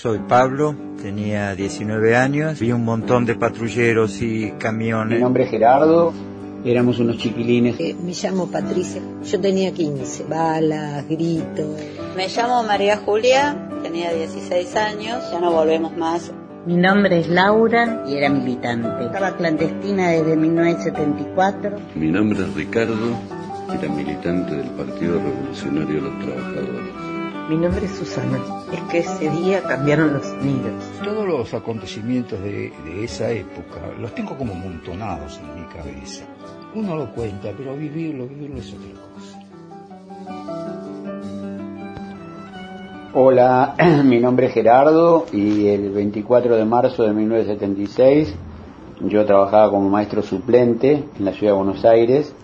Soy Pablo, tenía 19 años, vi un montón de patrulleros y camiones. Mi nombre es Gerardo, éramos unos chiquilines. Eh, me llamo Patricia, yo tenía 15, balas, gritos. Me llamo María Julia, tenía 16 años, ya no volvemos más. Mi nombre es Laura y era militante. Estaba clandestina desde 1974. Mi nombre es Ricardo, era militante del Partido Revolucionario de los Trabajadores. Mi nombre es Susana. Es que ese día cambiaron los nidos. Todos los acontecimientos de, de, esa época los tengo como montonados en mi cabeza. Uno lo cuenta, pero vivirlo, vivirlo es otra cosa. Hola, mi nombre es Gerardo y el 24 de marzo de 1976 yo trabajaba como maestro suplente en la ciudad de Buenos Aires,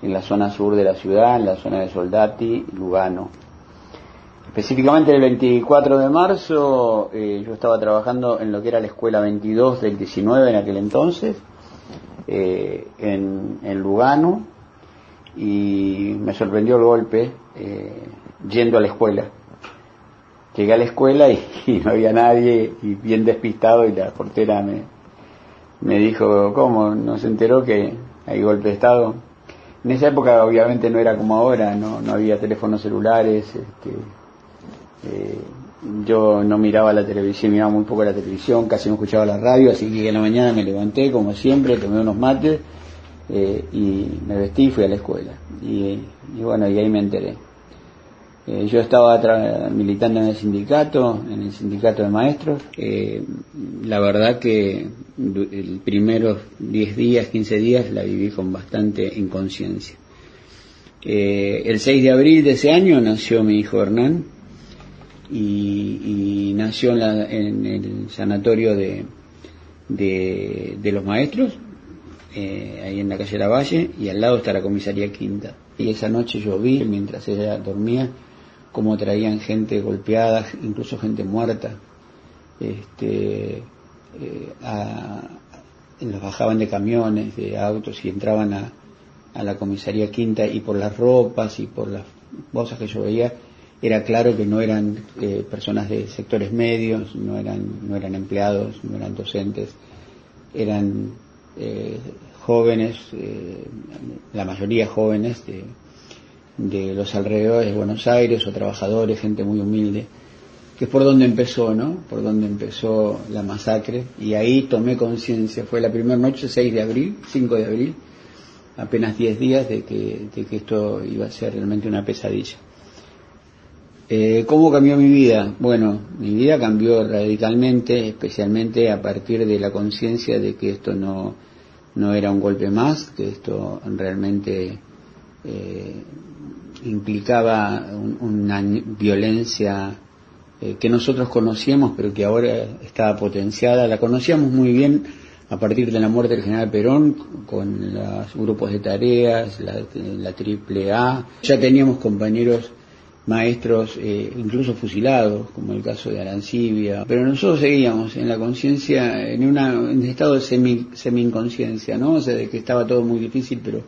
en la zona sur de la ciudad, en la zona de Soldati, Lugano. Específicamente el 24 de marzo eh, yo estaba trabajando en lo que era la escuela 22 del 19 en aquel entonces, eh, en, en, Lugano, y me sorprendió el golpe eh, yendo a la escuela. Llegué a la escuela y, no había nadie, y bien despistado, y la portera me, me dijo, ¿cómo? ¿No se enteró que hay golpe de Estado? En esa época obviamente no era como ahora, no, no había teléfonos celulares, este, eh, yo no miraba la televisión, miraba muy poco la televisión, casi no escuchaba la radio, así que en la mañana me levanté como siempre, tomé unos mates eh, y me vestí y fui a la escuela. Y, bueno, y ahí me enteré. Eh, yo estaba militando en el sindicato, en el sindicato de maestros. la verdad que el primeros 10 días, 15 días la viví con bastante inconsciencia. el 6 de abril de ese año nació mi hijo Hernán, y, y nació en, la, en, el sanatorio de, de, los maestros, eh, ahí en la calle La Valle, y al lado está la comisaría Quinta. Y esa noche yo vi, mientras ella dormía, cómo traían gente golpeada, incluso gente muerta. Este, eh, a, los bajaban de camiones, de autos y entraban a, a la comisaría Quinta y por las ropas y por las cosas que yo veía, era claro que no eran eh, personas de sectores medios, no eran, no eran empleados, no eran docentes, eran eh, jóvenes, eh, la mayoría jóvenes de, de los alrededores de Buenos Aires o trabajadores, gente muy humilde, que es por donde empezó, ¿no? Por donde empezó la masacre y ahí tomé conciencia, fue la primera noche, 6 de abril, 5 de abril, apenas 10 días de que, de que esto iba a ser realmente una pesadilla. Eh, ¿Cómo cambió mi vida? Bueno, mi vida cambió radicalmente, especialmente a partir de la conciencia de que esto no, no era un golpe más, que esto realmente eh, implicaba un, una violencia eh, que nosotros conocíamos, pero que ahora estaba potenciada. La conocíamos muy bien a partir de la muerte del general Perón, con los grupos de tareas, la, la triple A. Ya teníamos compañeros maestros eh, incluso fusilados, como el caso de Arancibia, pero nosotros seguíamos en la conciencia, en, en un estado de semi, semi-inconsciencia, ¿no? O sea, de que estaba todo muy difícil, pero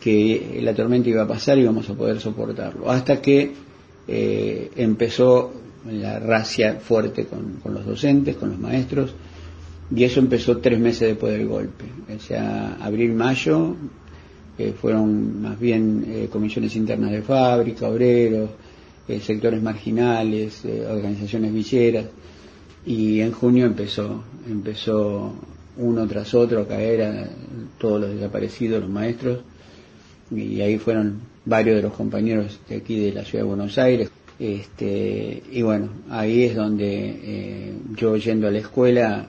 que la tormenta iba a pasar y íbamos a poder soportarlo. Hasta que eh, empezó la racia fuerte con, con los docentes, con los maestros, y eso empezó tres meses después del golpe. O sea, abril-mayo eh, fueron más bien eh, comisiones internas de fábrica, obreros, eh, sectores marginales, organizaciones villeras, y en junio empezó, empezó uno tras otro a caer a todos los desaparecidos, los maestros, y ahí fueron varios de los compañeros de aquí de la ciudad de Buenos Aires. Este, y bueno, ahí es donde yo yendo a la escuela,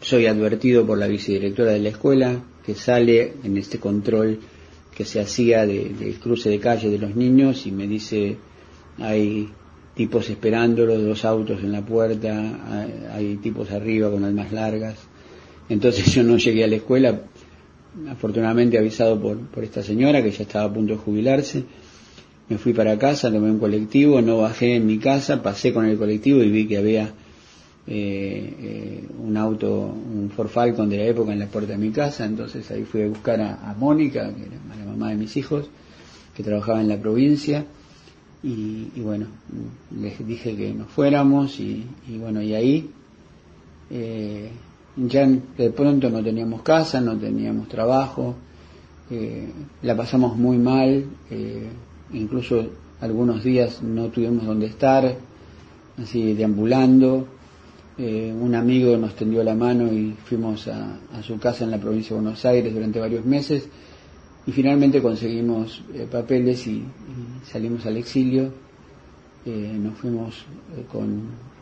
soy advertido por la vicedirectora de la escuela, que sale en este control que se hacía del de cruce de calle de los niños y me dice hay tipos esperándolo, dos autos en la puerta, hay, hay tipos arriba con almas largas. Entonces yo no llegué a la escuela, afortunadamente avisado por, por esta señora que ya estaba a punto de jubilarse. Me fui para casa, tomé un colectivo, no bajé en mi casa, pasé con el colectivo y vi que había eh, eh, un auto, un Ford Falcon de la época en la puerta de mi casa, entonces ahí fui a buscar a, a Mónica, que era la mamá de mis hijos, que trabajaba en la provincia, y, bueno, les dije que nos fuéramos y, bueno, y ahí eh, ya de pronto no teníamos casa, no teníamos trabajo, eh, la pasamos muy mal, incluso algunos días no tuvimos donde estar, así deambulando. Un amigo nos tendió la mano y fuimos a, su casa en la provincia de Buenos Aires durante varios meses y finalmente conseguimos papeles y, salimos al exilio, eh, nos fuimos eh, con,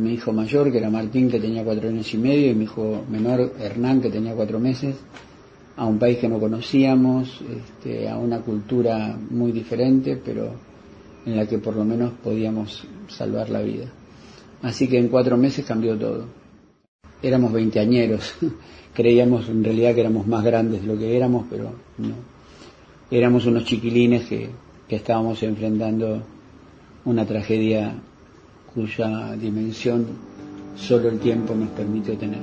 mi hijo mayor, que era Martín, que tenía cuatro años y medio, y mi hijo menor, Hernán, que tenía cuatro meses, a un país que no conocíamos, este, a una cultura muy diferente, pero en la que por lo menos podíamos salvar la vida. Así que en cuatro meses cambió todo. Éramos veinteañeros, creíamos en realidad que éramos más grandes de lo que éramos, pero no. Éramos unos chiquilines que que estábamos enfrentando una tragedia cuya dimensión solo el tiempo nos permite tener.